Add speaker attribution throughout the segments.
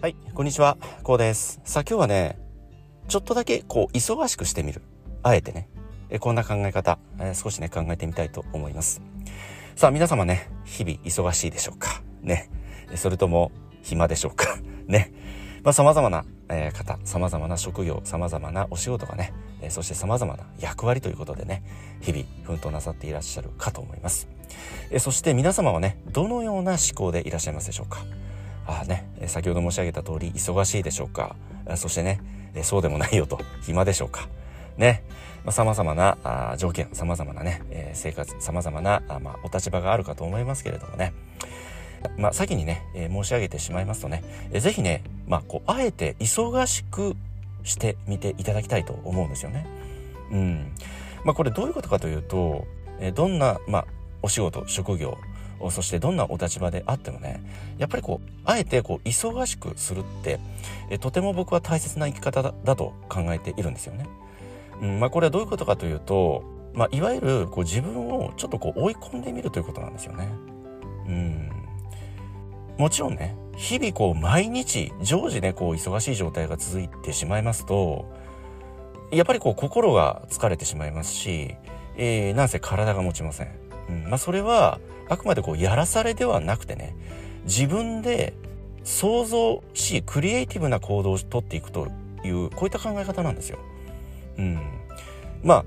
Speaker 1: はい、こんにちは、こうです。さあ今日はね、ちょっとだけこう忙しくしてみる。あえてね、えこんな考え方、え少しね考えてみたいと思います。さあ皆様ね、日々忙しいでしょうか？ね。それとも暇でしょうか？ね。まあ様々な、え方、様々な職業、様々なお仕事がね、えそして様々な役割ということでね、日々奮闘なさっていらっしゃるかと思います。えそして皆様はね、どのような思考でいらっしゃいますでしょうか？ああね、先ほど申し上げた通り忙しいでしょうかあそしてね、えそうでもないよと暇でしょうかね、まあ、様々なあ条件、様々なね、えー生活、様々なあまあ、お立場があるかと思いますけれどもね、まあ、先にね、えー申し上げてしまいますとね、えーぜひね、まあ、こう、あえて忙しくしてみていただきたいと思うんですよね。うん。まあ、これどういうことかというと、えーどんな、まあ、お仕事、職業、そしてどんなお立場であってもね、やっぱりこう、あえてこう、忙しくするって、えとても僕は大切な生き方だだと考えているんですよね。うん、まあ、これはどういうことかというと、まあ、いわゆるこう自分をちょっとこう追い込んでみるということなんですよね。うん。もちろんね、日々こう毎日常時ね、こう忙しい状態が続いてしまいますと、やっぱりこう心が疲れてしまいますし、えー、なんせ体が持ちません。うん、まあそれはあくまでこうやらされではなくてね、自分で想像し、クリエイティブな行動をとっていくという、こういった考え方なんですよ。うん。まあ、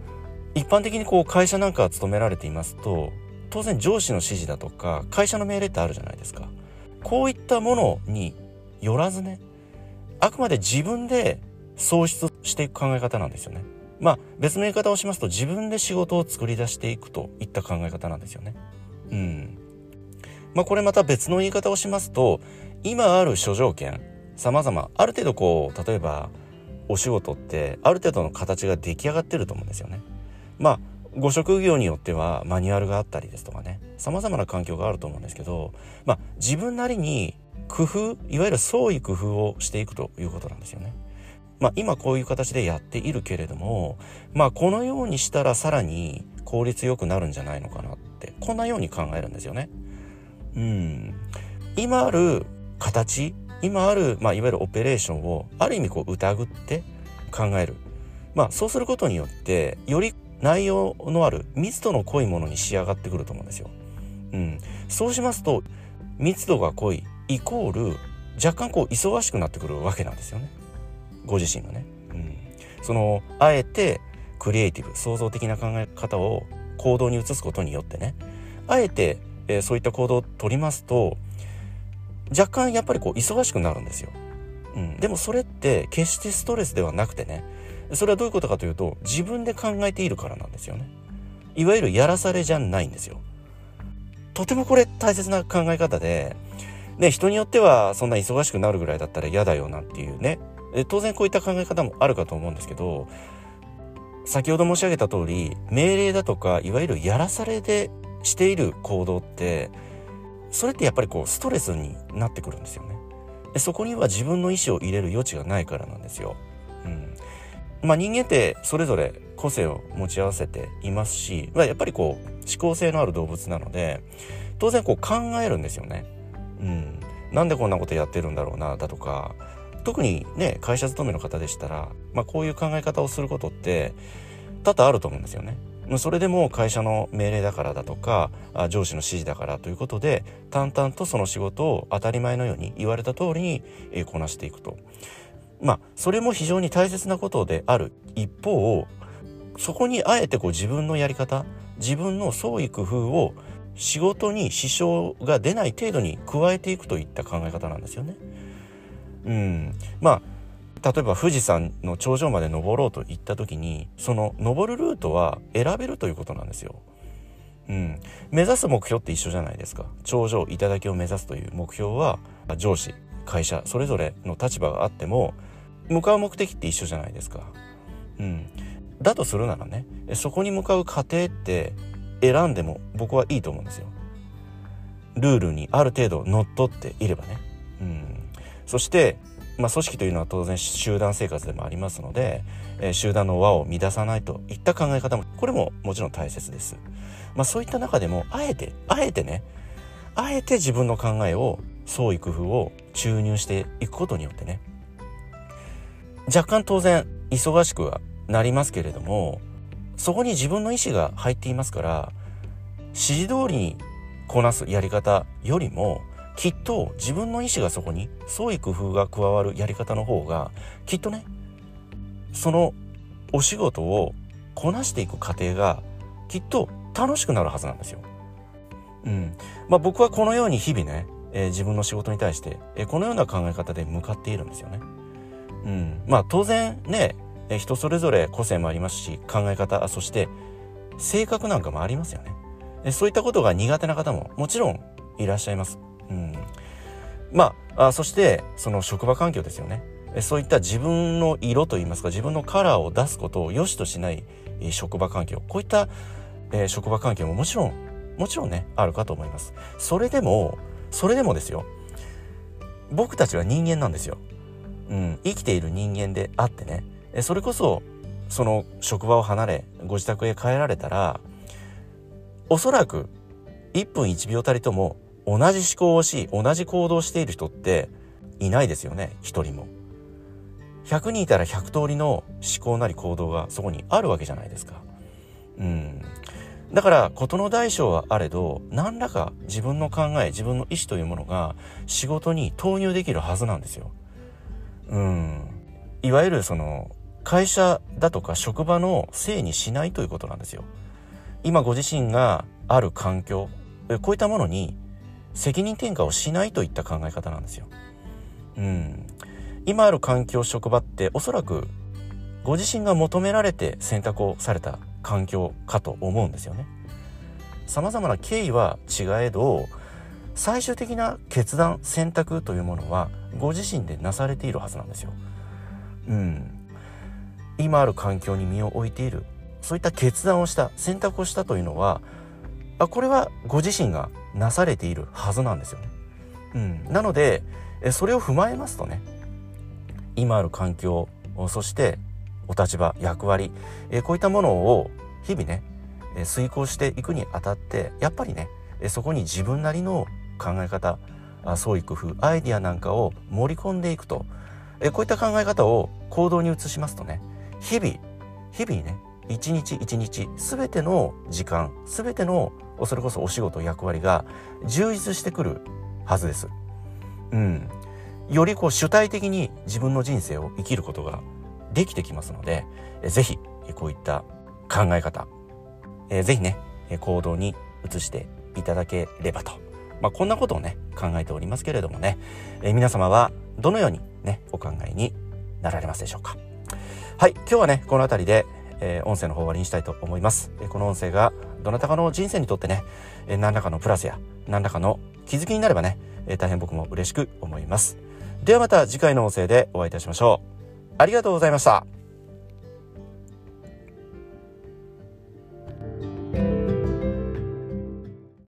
Speaker 1: 一般的にこう会社なんか勤められていますと、当然上司の指示だとか、会社の命令ってあるじゃないですか。こういったものによらずね、あくまで自分で創出していく考え方なんですよね。まあ別の言い方をしますと自分で仕事を作り出していくといった考え方なんですよね。うん。まあこれまた別の言い方をしますと、今ある諸条件、様々、ある程度こう、例えばお仕事ってある程度の形が出来上がってると思うんですよね。まあご職業によってはマニュアルがあったりですとかね様々な環境があると思うんですけど、まあ、自分なりに工夫いわゆる創意工夫をしていくということなんですよね。まあ、今こういう形でやっているけれども、まあ、このようにしたらさらに効率よくなるんじゃないのかなってこんなように考えるんですよね。うん、今ある形今ある、まあ、いわゆるオペレーションをある意味こう疑って考える。まあ、そうすることによってより内容のある密度の濃いものに仕上がってくると思うんですよ。うん。そうしますと密度が濃いイコール若干こう忙しくなってくるわけなんですよね。ご自身がね。うん。そのあえてクリエイティブ創造的な考え方を行動に移すことによってねあえて、えーそういった行動を取りますと若干やっぱりこう忙しくなるんですよ。うん。でもそれって決してストレスではなくてねそれはどういうことかというと自分で考えているからなんですよね。いわゆるやらされじゃないんですよ。とてもこれ大切な考え方で、ね、人によってはそんな忙しくなるぐらいだったら嫌だよなんていうね、当然こういった考え方もあるかと思うんですけど、先ほど申し上げた通り、命令だとか、いわゆるやらされでしている行動って、それってやっぱりこうストレスになってくるんですよね。でそこには自分の意思を入れる余地がないからなんですよ。うん。まあ人間ってそれぞれ個性を持ち合わせていますし、まあ、やっぱりこう思考性のある動物なので当然こう考えるんですよね。うん、なんでこんなことやってるんだろうなだとか特にね会社勤めの方でしたら、まあ、こういう考え方をすることって多々あると思うんですよね。それでも会社の命令だからだとか上司の指示だからということで淡々とその仕事を当たり前のように言われた通りにこなしていくと。まあそれも非常に大切なことである一方そこにあえてこう自分のやり方自分の創意工夫を仕事に支障が出ない程度に加えていくといった考え方なんですよね。うん、まあ例えば富士山の頂上まで登ろうと言った時にその登るルートは選べるということなんですよ。うん、目指す目標って一緒じゃないですか頂上頂を目指すという目標は上司会社それぞれの立場があっても向かう目的って一緒じゃないですか。うん、だとするならねそこに向かう過程って選んでも僕はいいと思うんですよ。ルールにある程度乗っ取っていればね。そして、まあ、組織というのは当然集団生活でもありますので、えー集団の輪を乱さないといった考え方もこれももちろん大切です。まあ、そういった中でもあえてあえてねあえて自分の考えを創意工夫を注入していくことによってね若干当然忙しくはなりますけれどもそこに自分の意思が入っていますから指示通りにこなすやり方よりもきっと自分の意思がそこに創意工夫が加わるやり方の方がきっとねそのお仕事をこなしていく過程がきっと楽しくなるはずなんですよ。うん。まあ僕はこのように日々ね、えー、自分の仕事に対して、えー、このような考え方で向かっているんですよね。うん。まあ当然ね、えー、人それぞれ個性もありますし、考え方、そして性格なんかもありますよね。そういったことが苦手な方ももちろんいらっしゃいます。うん。まあ、あそしてその職場環境ですよね。そういった自分の色といいますか自分のカラーを出すことを良しとしない職場環境。こういった、え職場環境ももちろんもちろんねあるかと思います。それでもそれでもですよ。僕たちは人間なんですよ、うん、生きている人間であってね。それこそその職場を離れご自宅へ帰られたらおそらく1分1秒たりとも同じ思考をし同じ行動をしている人っていないですよね一人も。100人いたら100通りの思考なり行動がそこにあるわけじゃないですか。うん。だから事の大小はあれど何らか自分の考え自分の意思というものが仕事に投入できるはずなんですよ。うん。いわゆるその会社だとか職場のせいにしないということなんですよ。今ご自身がある環境こういったものに責任転嫁をしないといった考え方なんですよ。うん。今ある環境職場っておそらくご自身が求められて選択をされた環境かと思うんですよね。様々な経緯は違えど最終的な決断選択というものはご自身でなされているはずなんですよ。うん。今ある環境に身を置いているそういった決断をした選択をしたというのはあこれはご自身がなされているはずなんですよね。うん、なのでそれを踏まえますとね今ある環境そしてお立場役割、えこういったものを日々ね遂行していくにあたってやっぱりねそこに自分なりの考え方創意工夫アイディアなんかを盛り込んでいくとこういった考え方を行動に移しますとね日々日々ね一日一日全ての時間全てのそれこそお仕事役割が充実してくるはずです。うん、よりこう主体的に自分の人生を生きることができてきますので、えぜひこういった考え方、えー、ぜひね、行動に移していただければと。まあ、こんなことをね、考えておりますけれどもね、えー、皆様はどのようにね、お考えになられますでしょうか。はい、今日はね、この辺りで、えー、音声の方終わりにしたいと思います。えこの音声がどなたかの人生にとってね、え何らかのプラスや何らかの気づきになればね、え大変僕も嬉しく思います。ではまた次回の音声でお会いいたしましょう。ありがとうございました。